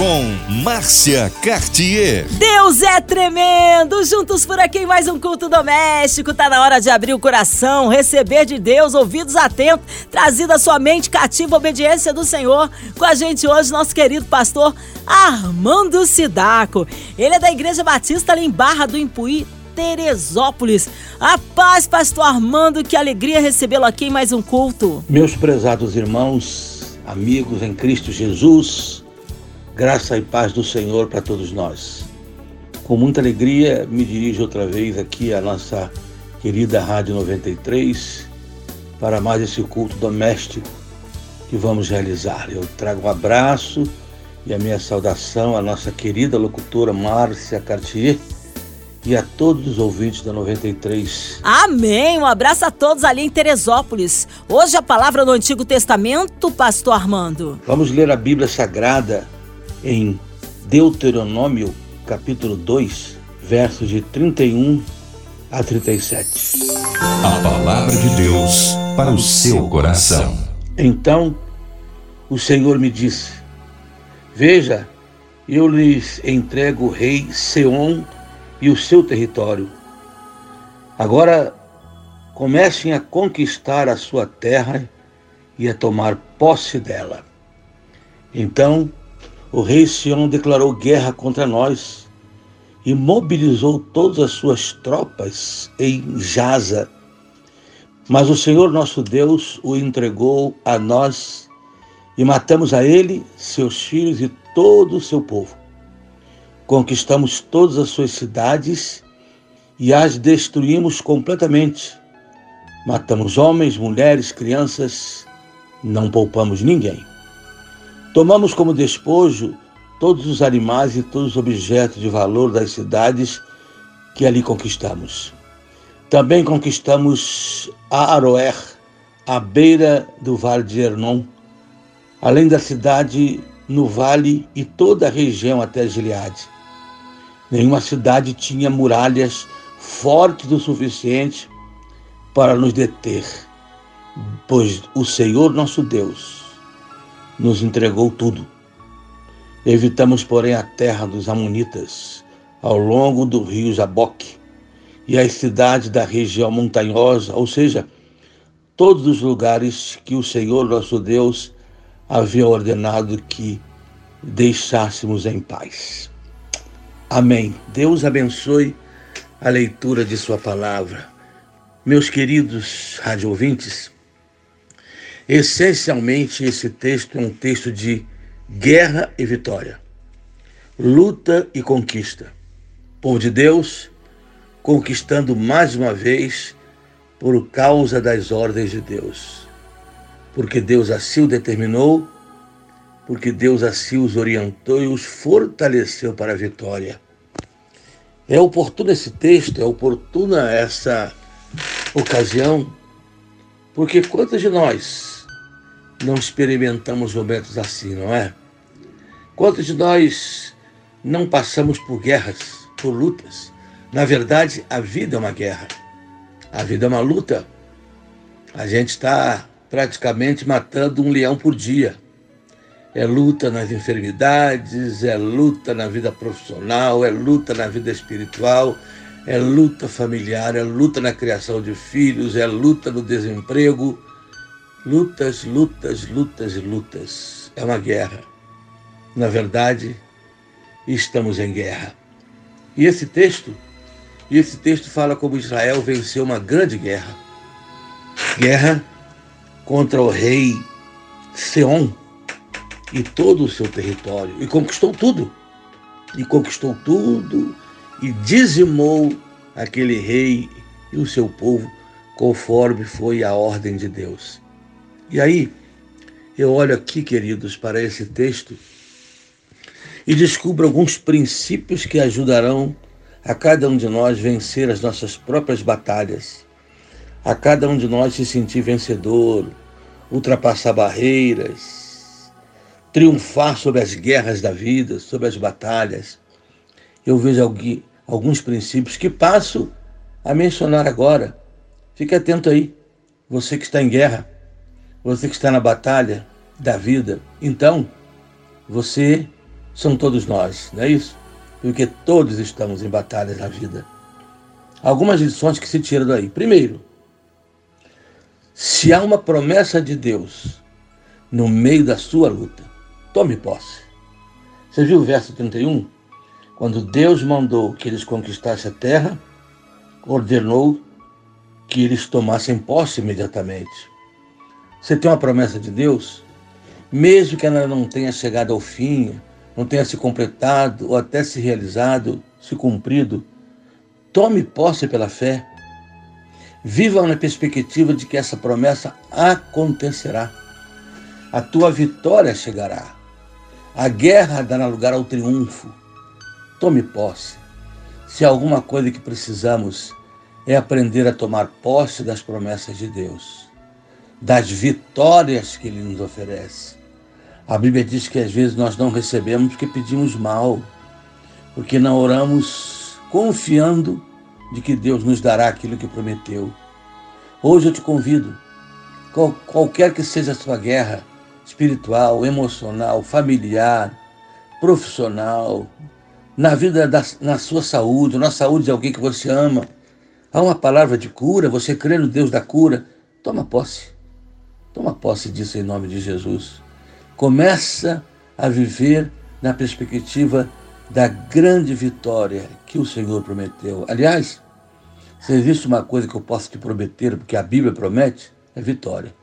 Com Márcia Cartier. Deus é tremendo! Juntos por aqui em mais um culto doméstico. Tá na hora de abrir o coração, receber de Deus, ouvidos atentos, trazida a sua mente cativa, obediência do Senhor. Com a gente hoje, nosso querido pastor Armando Sidaco. Ele é da Igreja Batista ali em Barra do Impuí, Teresópolis. A paz, pastor Armando, que alegria recebê-lo aqui em mais um culto. Meus prezados irmãos, amigos em Cristo Jesus, graça e paz do Senhor para todos nós. Com muita alegria, me dirijo outra vez aqui à nossa querida Rádio 93 para mais esse culto doméstico que vamos realizar. Eu trago um abraço e a minha saudação à nossa querida locutora Márcia Cartier e a todos os ouvintes da 93. Amém! Um abraço a todos ali em Teresópolis. Hoje a palavra do Antigo Testamento, pastor Armando. Vamos ler a Bíblia Sagrada em Deuteronômio, capítulo 2, versos de 31 a 37. A palavra de Deus para o seu coração. Então o Senhor me disse: Veja, eu lhes entrego o rei Seom e o seu território. Agora comecem a conquistar a sua terra e a tomar posse dela. Então o rei Sião declarou guerra contra nós e mobilizou todas as suas tropas em Jaza. Mas o Senhor nosso Deus o entregou a nós e matamos a ele, seus filhos e todo o seu povo. Conquistamos todas as suas cidades e as destruímos completamente. Matamos homens, mulheres, crianças, não poupamos ninguém. Tomamos como despojo todos os animais e todos os objetos de valor das cidades que ali conquistamos. Também conquistamos Aroer, à beira do vale de Hernon, além da cidade no vale e toda a região até Gileade. Nenhuma cidade tinha muralhas fortes o suficiente para nos deter, pois o Senhor nosso Deus nos entregou tudo. Evitamos, porém, a terra dos Amonitas, ao longo do rio Jaboque, e as cidades da região montanhosa, ou seja, todos os lugares que o Senhor nosso Deus havia ordenado que deixássemos em paz. Amém. Deus abençoe a leitura de Sua palavra. Meus queridos rádio ouvintes, Essencialmente, esse texto é um texto de guerra e vitória, luta e conquista. Povo de Deus conquistando mais uma vez por causa das ordens de Deus. Porque Deus assim o determinou, porque Deus assim os orientou e os fortaleceu para a vitória. É oportuno esse texto, é oportuna essa ocasião, porque quantos de nós não experimentamos momentos assim, não é? Quantos de nós não passamos por guerras, por lutas? Na verdade, a vida é uma guerra. A vida é uma luta. A gente está praticamente matando um leão por dia. É luta nas enfermidades, é luta na vida profissional, é luta na vida espiritual, é luta familiar, é luta na criação de filhos, é luta no desemprego Lutas, lutas, lutas lutas. É uma guerra. Na verdade, estamos em guerra. E esse texto, e esse texto fala como Israel venceu uma grande guerra. Guerra contra o rei Seom e todo o seu território. E conquistou tudo. E conquistou tudo e dizimou aquele rei e o seu povo conforme foi a ordem de Deus. E aí, eu olho aqui, queridos, para esse texto e descubro alguns princípios que ajudarão a cada um de nós vencer as nossas próprias batalhas, a cada um de nós se sentir vencedor, ultrapassar barreiras, triunfar sobre as guerras da vida, sobre as batalhas. Eu vejo alguns princípios que passo a mencionar agora. Fique atento aí, você que está em guerra, você que está na batalha da vida. Então, você são todos nós, não é isso? Porque todos estamos em batalhas na vida. Algumas lições que se tiram daí. Primeiro, se há uma promessa de Deus no meio da sua luta, tome posse. Você viu o verso 31? Quando Deus mandou que eles conquistassem a terra, ordenou que eles tomassem posse imediatamente. Você tem uma promessa de Deus, mesmo que ela não tenha chegado ao fim, não tenha se completado ou até se realizado, se cumprido, tome posse pela fé. Viva na perspectiva de que essa promessa acontecerá. A tua vitória chegará. A guerra dará lugar ao triunfo. Tome posse. Se alguma coisa que precisamos é aprender a tomar posse das promessas de Deus, das vitórias que Ele nos oferece. A Bíblia diz que às vezes nós não recebemos porque pedimos mal, porque não oramos confiando de que Deus nos dará aquilo que prometeu. Hoje eu te convido, qual, qualquer que seja a sua guerra espiritual, emocional, familiar, profissional, na vida, da, na sua saúde, na saúde de alguém que você ama, há uma palavra de cura, você crê no Deus da cura, toma posse. Toma posse disso em nome de Jesus. Começa a viver na perspectiva da grande vitória que o Senhor prometeu. Aliás, se existe uma coisa que eu posso te prometer, porque a Bíblia promete, é vitória.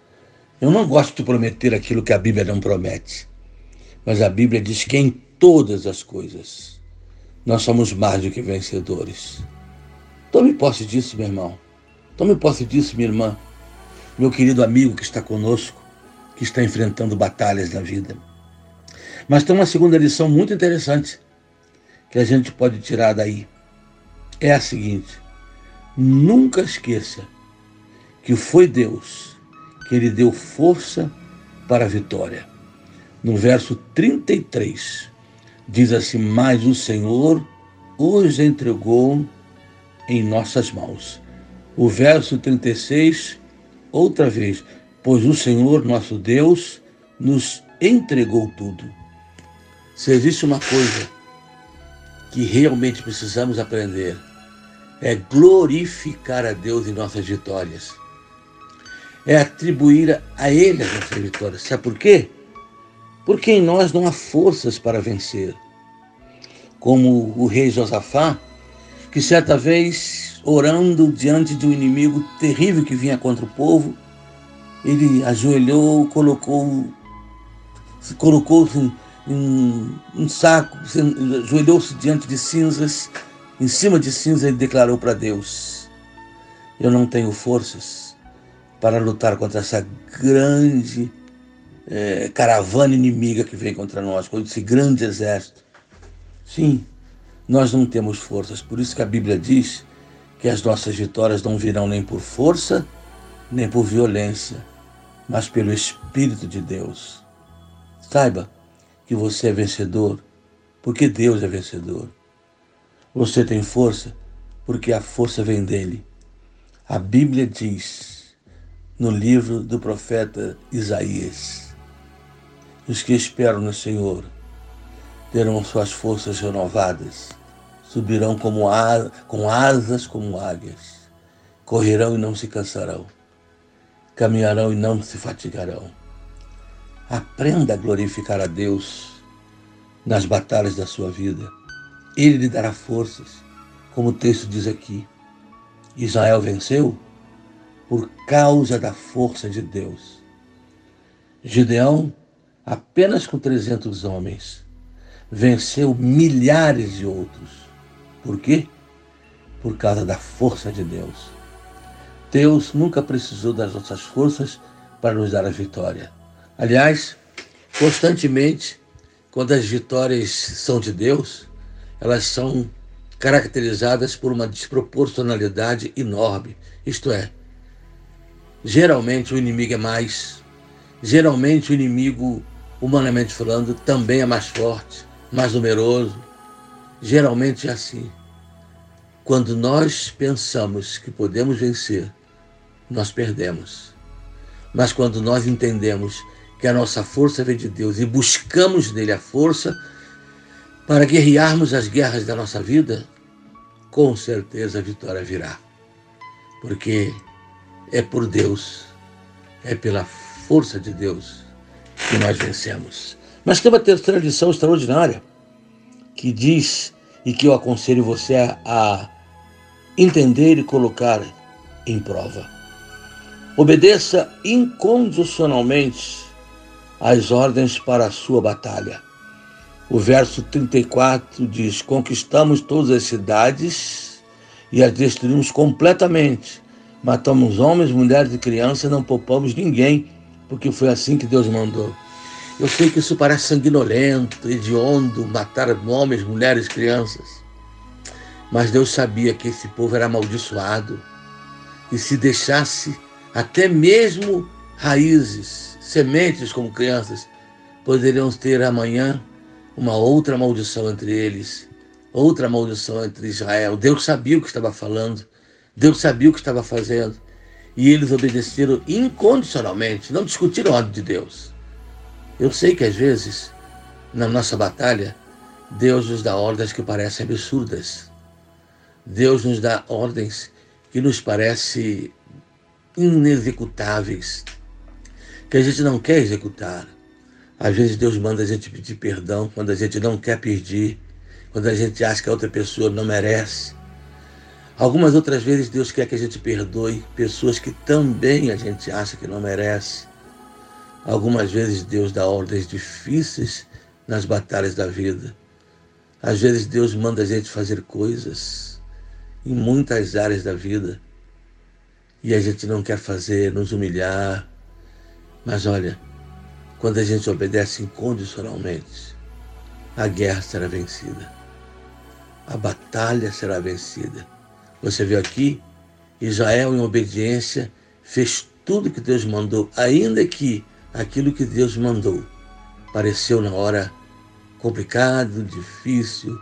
Eu não gosto de prometer aquilo que a Bíblia não promete. Mas a Bíblia diz que em todas as coisas nós somos mais do que vencedores. Tome posse disso, meu irmão. Tome posse disso, minha irmã. Meu querido amigo que está conosco, que está enfrentando batalhas na vida. Mas tem uma segunda lição muito interessante que a gente pode tirar daí. É a seguinte: nunca esqueça que foi Deus que lhe deu força para a vitória. No verso 33, diz assim: Mas o Senhor os entregou em nossas mãos. O verso 36, outra vez, pois o Senhor nosso Deus nos entregou tudo. Se existe uma coisa que realmente precisamos aprender é glorificar a Deus em nossas vitórias. É atribuir a Ele as nossas vitórias. Sabe por quê? Porque em nós não há forças para vencer. Como o rei Josafá, que certa vez, orando diante de um inimigo terrível que vinha contra o povo, ele ajoelhou, colocou, colocou-se um, um saco, ajoelhou-se diante de cinzas, em cima de cinzas ele declarou para Deus: Eu não tenho forças para lutar contra essa grande é, caravana inimiga que vem contra nós, contra esse grande exército. Sim, nós não temos forças, por isso que a Bíblia diz que as nossas vitórias não virão nem por força, nem por violência, mas pelo Espírito de Deus. Saiba, que você é vencedor, porque Deus é vencedor. Você tem força, porque a força vem dele. A Bíblia diz no livro do profeta Isaías: os que esperam no Senhor terão suas forças renovadas, subirão como a, com asas como águias, correrão e não se cansarão, caminharão e não se fatigarão. Aprenda a glorificar a Deus nas batalhas da sua vida. Ele lhe dará forças, como o texto diz aqui. Israel venceu por causa da força de Deus. Gideão, apenas com 300 homens, venceu milhares de outros. Por quê? Por causa da força de Deus. Deus nunca precisou das nossas forças para nos dar a vitória. Aliás, constantemente, quando as vitórias são de Deus, elas são caracterizadas por uma desproporcionalidade enorme. Isto é, geralmente o inimigo é mais, geralmente o inimigo, humanamente falando, também é mais forte, mais numeroso. Geralmente é assim. Quando nós pensamos que podemos vencer, nós perdemos. Mas quando nós entendemos que a nossa força vem de Deus e buscamos nele a força para guerrearmos as guerras da nossa vida, com certeza a vitória virá. Porque é por Deus, é pela força de Deus que nós vencemos. Mas tem uma terceira lição extraordinária que diz e que eu aconselho você a entender e colocar em prova. Obedeça incondicionalmente às ordens para a sua batalha. O verso 34 diz: Conquistamos todas as cidades e as destruímos completamente. Matamos homens, mulheres e crianças, não poupamos ninguém, porque foi assim que Deus mandou. Eu sei que isso parece sanguinolento, hediondo, matar homens, mulheres, crianças. Mas Deus sabia que esse povo era amaldiçoado. E se deixasse até mesmo raízes, sementes como crianças, poderiam ter amanhã uma outra maldição entre eles, outra maldição entre Israel. Deus sabia o que estava falando, Deus sabia o que estava fazendo. E eles obedeceram incondicionalmente, não discutiram a ordem de Deus. Eu sei que às vezes, na nossa batalha, Deus nos dá ordens que parecem absurdas. Deus nos dá ordens que nos parecem inexecutáveis, que a gente não quer executar. Às vezes Deus manda a gente pedir perdão quando a gente não quer pedir, quando a gente acha que a outra pessoa não merece. Algumas outras vezes Deus quer que a gente perdoe pessoas que também a gente acha que não merece. Algumas vezes Deus dá ordens difíceis nas batalhas da vida. Às vezes Deus manda a gente fazer coisas em muitas áreas da vida e a gente não quer fazer, nos humilhar. Mas olha, quando a gente obedece incondicionalmente, a guerra será vencida. A batalha será vencida. Você viu aqui? Israel, em obediência, fez tudo que Deus mandou, ainda que aquilo que Deus mandou pareceu na hora complicado, difícil,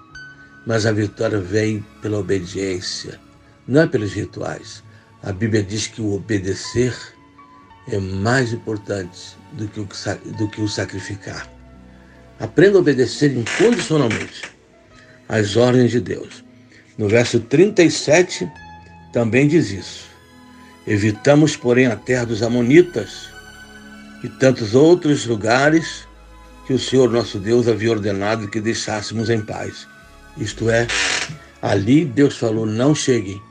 mas a vitória vem pela obediência, não é pelos rituais. A Bíblia diz que o obedecer é mais importante do que o, do que o sacrificar. Aprenda a obedecer incondicionalmente às ordens de Deus. No verso 37 também diz isso. Evitamos, porém, a terra dos Amonitas e tantos outros lugares que o Senhor nosso Deus havia ordenado que deixássemos em paz. Isto é, ali Deus falou: não cheguem.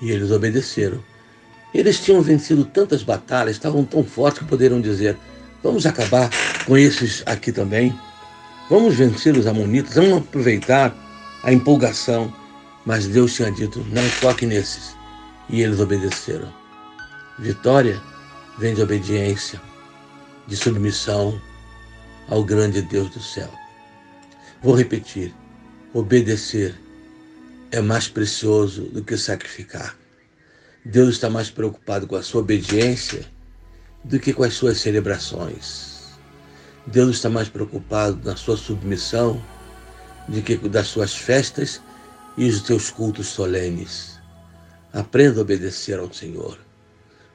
E eles obedeceram. Eles tinham vencido tantas batalhas, estavam tão fortes que poderiam dizer: vamos acabar com esses aqui também. Vamos vencer os amonitas, vamos aproveitar a empolgação. Mas Deus tinha dito: não toque nesses. E eles obedeceram. Vitória vem de obediência, de submissão ao grande Deus do céu. Vou repetir obedecer é mais precioso do que sacrificar. Deus está mais preocupado com a sua obediência do que com as suas celebrações. Deus está mais preocupado na sua submissão do que das suas festas e os teus cultos solenes. Aprenda a obedecer ao Senhor.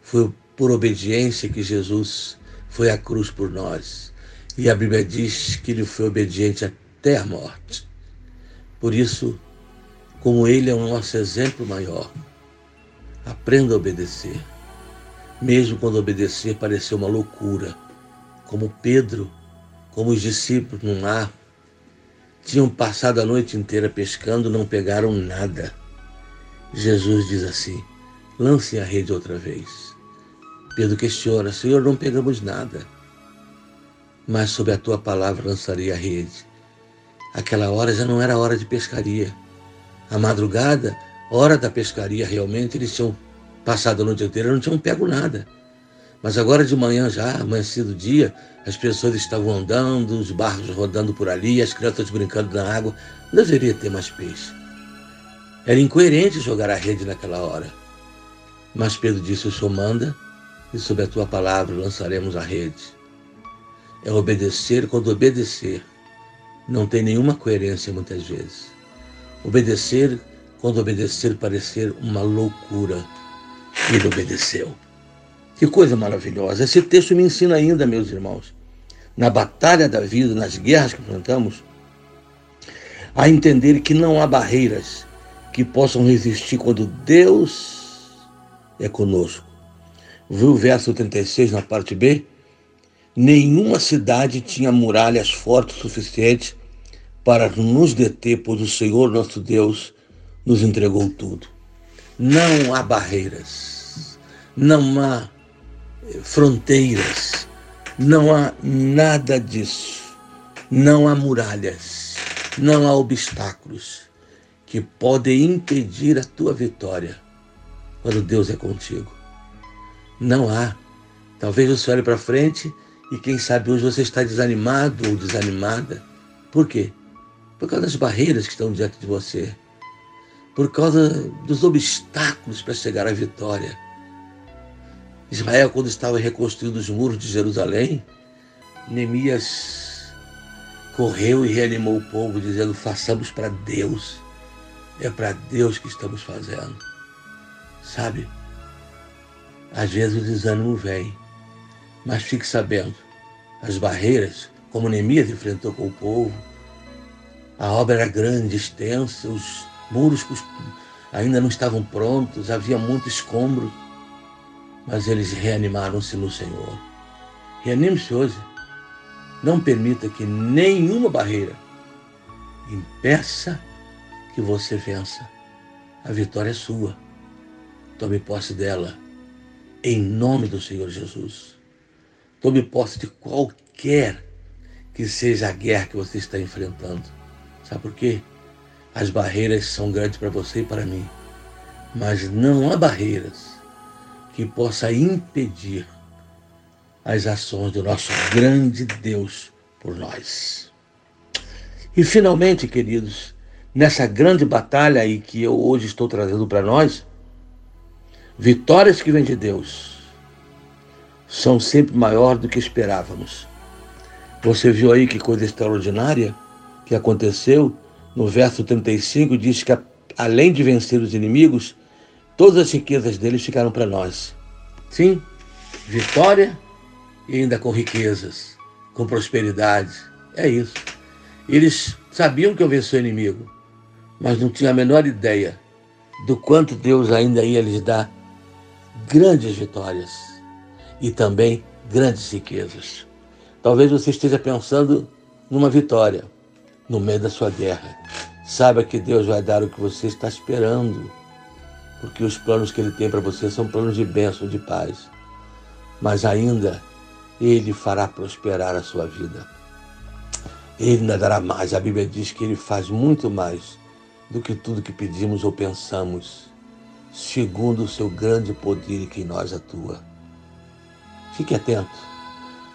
Foi por obediência que Jesus foi à cruz por nós. E a Bíblia diz que ele foi obediente até a morte. Por isso, como Ele é o nosso exemplo maior, aprenda a obedecer. Mesmo quando obedecer pareceu uma loucura, como Pedro, como os discípulos no mar, tinham passado a noite inteira pescando, não pegaram nada. Jesus diz assim: lancem a rede outra vez. Pedro questiona: Senhor, não pegamos nada. Mas sob a tua palavra lançarei a rede. Aquela hora já não era hora de pescaria. A madrugada, hora da pescaria, realmente eles tinham passado a noite inteira, não tinham pego nada. Mas agora de manhã já, amanhecido o dia, as pessoas estavam andando, os barcos rodando por ali, as crianças brincando na água. Não deveria ter mais peixe. Era incoerente jogar a rede naquela hora. Mas Pedro disse: O Senhor manda, e sob a tua palavra lançaremos a rede. É obedecer quando obedecer não tem nenhuma coerência muitas vezes. Obedecer quando obedecer parecer uma loucura. Ele obedeceu. Que coisa maravilhosa. Esse texto me ensina ainda, meus irmãos, na batalha da vida, nas guerras que enfrentamos, a entender que não há barreiras que possam resistir quando Deus é conosco. Viu o verso 36 na parte B? Nenhuma cidade tinha muralhas fortes o suficiente para nos deter, pois o Senhor nosso Deus nos entregou tudo. Não há barreiras, não há eh, fronteiras, não há nada disso. Não há muralhas, não há obstáculos que podem impedir a tua vitória quando Deus é contigo. Não há. Talvez você olhe para frente e quem sabe hoje você está desanimado ou desanimada. Por quê? Por causa das barreiras que estão diante de você. Por causa dos obstáculos para chegar à vitória. Israel, quando estava reconstruindo os muros de Jerusalém, Neemias correu e reanimou o povo, dizendo: façamos para Deus. É para Deus que estamos fazendo. Sabe? Às vezes o desânimo vem, mas fique sabendo, as barreiras, como Neemias enfrentou com o povo. A obra era grande, extensa, os muros ainda não estavam prontos, havia muito escombro, mas eles reanimaram-se no Senhor. Reanime-se hoje. Não permita que nenhuma barreira impeça que você vença. A vitória é sua. Tome posse dela, em nome do Senhor Jesus. Tome posse de qualquer que seja a guerra que você está enfrentando. Sabe por quê? As barreiras são grandes para você e para mim. Mas não há barreiras que possa impedir as ações do nosso grande Deus por nós. E finalmente, queridos, nessa grande batalha aí que eu hoje estou trazendo para nós, vitórias que vêm de Deus são sempre maior do que esperávamos. Você viu aí que coisa extraordinária que aconteceu? No verso 35 diz que além de vencer os inimigos, todas as riquezas deles ficaram para nós. Sim, vitória e ainda com riquezas, com prosperidade. É isso. Eles sabiam que eu venci o inimigo, mas não tinham a menor ideia do quanto Deus ainda ia lhes dar grandes vitórias e também grandes riquezas. Talvez você esteja pensando numa vitória no meio da sua guerra. Saiba que Deus vai dar o que você está esperando, porque os planos que Ele tem para você são planos de bênção, de paz. Mas ainda Ele fará prosperar a sua vida. Ele ainda dará mais. A Bíblia diz que Ele faz muito mais do que tudo que pedimos ou pensamos, segundo o seu grande poder que em nós atua. Fique atento,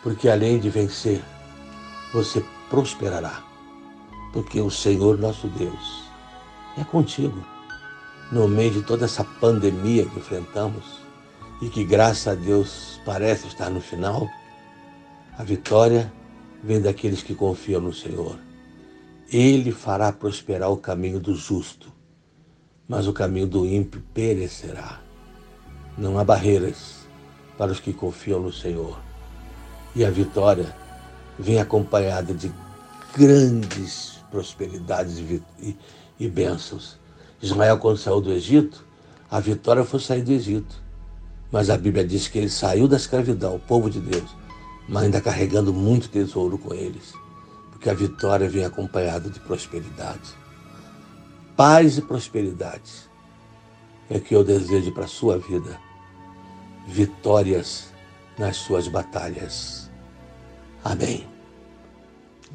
porque além de vencer, você prosperará, porque o Senhor nosso Deus é contigo. No meio de toda essa pandemia que enfrentamos e que, graças a Deus, parece estar no final, a vitória vem daqueles que confiam no Senhor. Ele fará prosperar o caminho do justo, mas o caminho do ímpio perecerá. Não há barreiras para os que confiam no Senhor. E a vitória vem acompanhada de grandes prosperidades e, bênçãos. Israel, quando saiu do Egito, a vitória foi sair do Egito. Mas a Bíblia diz que ele saiu da escravidão, o povo de Deus, mas ainda carregando muito tesouro com eles, porque a vitória vem acompanhada de prosperidade. Paz e prosperidade é que eu desejo para a sua vida vitórias nas suas batalhas. Amém.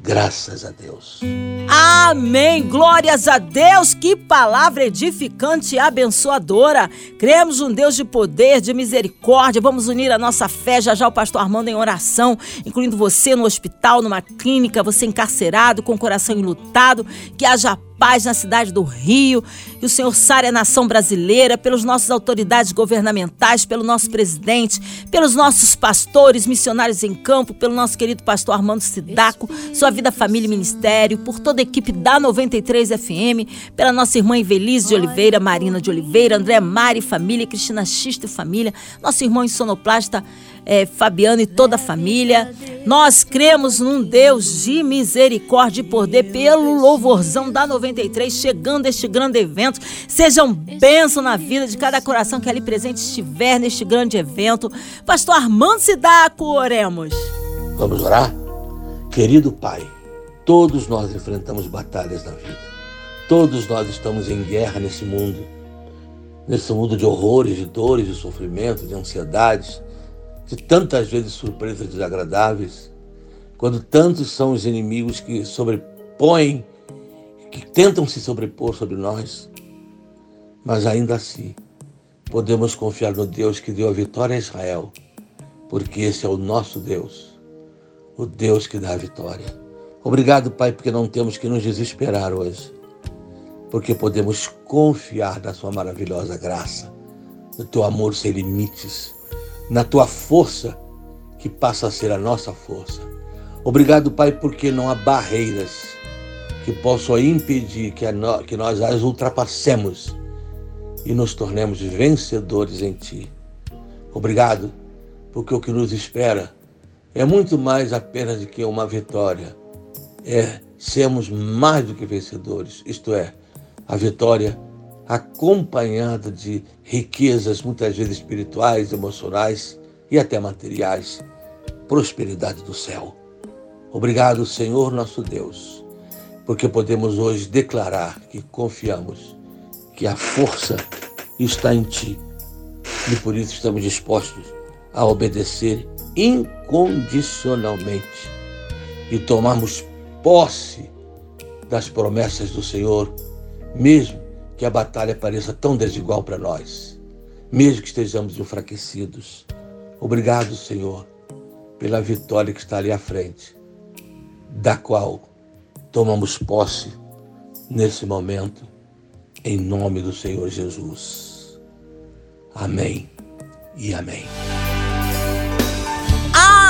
Graças a Deus. Amém. Glórias a Deus. Que palavra edificante e abençoadora. Cremos um Deus de poder, de misericórdia. Vamos unir a nossa fé. Já já o pastor Armando em oração, incluindo você no hospital, numa clínica, você encarcerado, com o coração enlutado. Que haja paz na cidade do Rio, que o Senhor sare a nação brasileira, pelas nossas autoridades governamentais, pelo nosso presidente, pelos nossos pastores, missionários em campo, pelo nosso querido pastor Armando Sidaco, sua vida, família e ministério, por toda a equipe da 93 FM, pela nossa irmã Evelise de Oliveira, Marina de Oliveira, André Mari família, Cristina Xista e família, nosso irmão sonoplasta é, Fabiano e toda a família. Nós cremos num Deus de misericórdia e poder pelo louvorzão da 93, chegando este grande evento. Sejam bênção na vida de cada coração que ali presente estiver neste grande evento. Pastor Armando Sidaco, oremos. Vamos orar? Querido Pai, todos nós enfrentamos batalhas na vida. Todos nós estamos em guerra nesse mundo. Nesse mundo de horrores, de dores, de sofrimento, de ansiedades de tantas vezes surpresas desagradáveis, quando tantos são os inimigos que sobrepõem, que tentam se sobrepor sobre nós, mas ainda assim podemos confiar no Deus que deu a vitória a Israel, porque esse é o nosso Deus, o Deus que dá a vitória. Obrigado, Pai, porque não temos que nos desesperar hoje, porque podemos confiar na Sua maravilhosa graça, no Teu amor sem limites na tua força, que passa a ser a nossa força. Obrigado, Pai, porque não há barreiras que possam impedir que, no, que nós as ultrapassemos e nos tornemos vencedores em Ti. Obrigado, porque o que nos espera é muito mais apenas do que uma vitória. É sermos mais do que vencedores, isto é, a vitória acompanhada de riquezas, muitas vezes espirituais, emocionais e até materiais, prosperidade do céu. Obrigado, Senhor nosso Deus, porque podemos hoje declarar que confiamos que a força está em Ti e por isso estamos dispostos a obedecer incondicionalmente e tomarmos posse das promessas do Senhor, mesmo que a batalha pareça tão desigual para nós, mesmo que estejamos enfraquecidos. Obrigado, Senhor, pela vitória que está ali à frente, da qual tomamos posse nesse momento, em nome do Senhor Jesus. Amém e amém.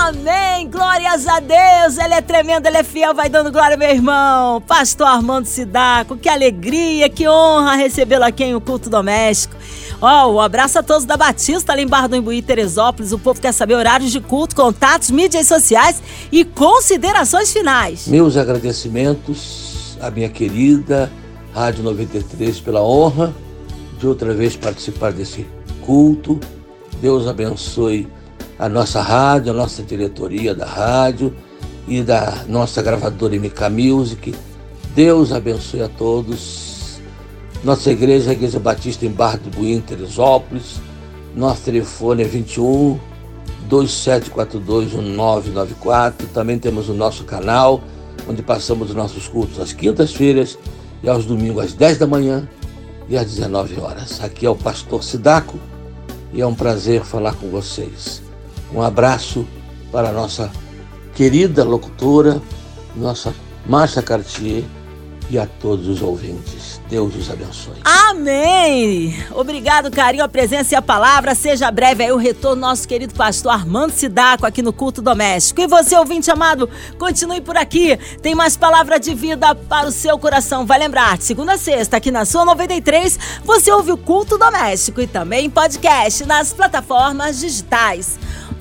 Amém! Glórias a Deus! Ele é tremendo, ele é fiel, vai dando glória, meu irmão. Pastor Armando Sidaco, que alegria, que honra recebê-lo aqui em o culto doméstico. Ó, oh, um abraço a todos da Batista, ali em Barra do Imbuí, Teresópolis. O povo quer saber horários de culto, contatos, mídias sociais e considerações finais. Meus agradecimentos à minha querida Rádio 93 pela honra de outra vez participar desse culto. Deus abençoe a nossa rádio, a nossa diretoria da rádio e da nossa gravadora MK Music. Deus abençoe a todos. Nossa igreja a Igreja Batista em Barra do Buim, Teresópolis. Nosso telefone é 21 2742 1994. Também temos o nosso canal, onde passamos os nossos cultos às quintas-feiras e aos domingos às 10 da manhã e às 19 horas. Aqui é o pastor Sidaco e é um prazer falar com vocês. Um abraço para a nossa querida locutora, nossa Márcia Cartier e a todos os ouvintes. Deus os abençoe. Amém! Obrigado, carinho, a presença e a palavra. Seja breve aí o retorno nosso querido pastor Armando Sidaco aqui no Culto Doméstico. E você, ouvinte amado, continue por aqui. Tem mais palavra de vida para o seu coração. Vai lembrar, segunda a sexta, aqui na sua 93, você ouve o Culto Doméstico e também podcast nas plataformas digitais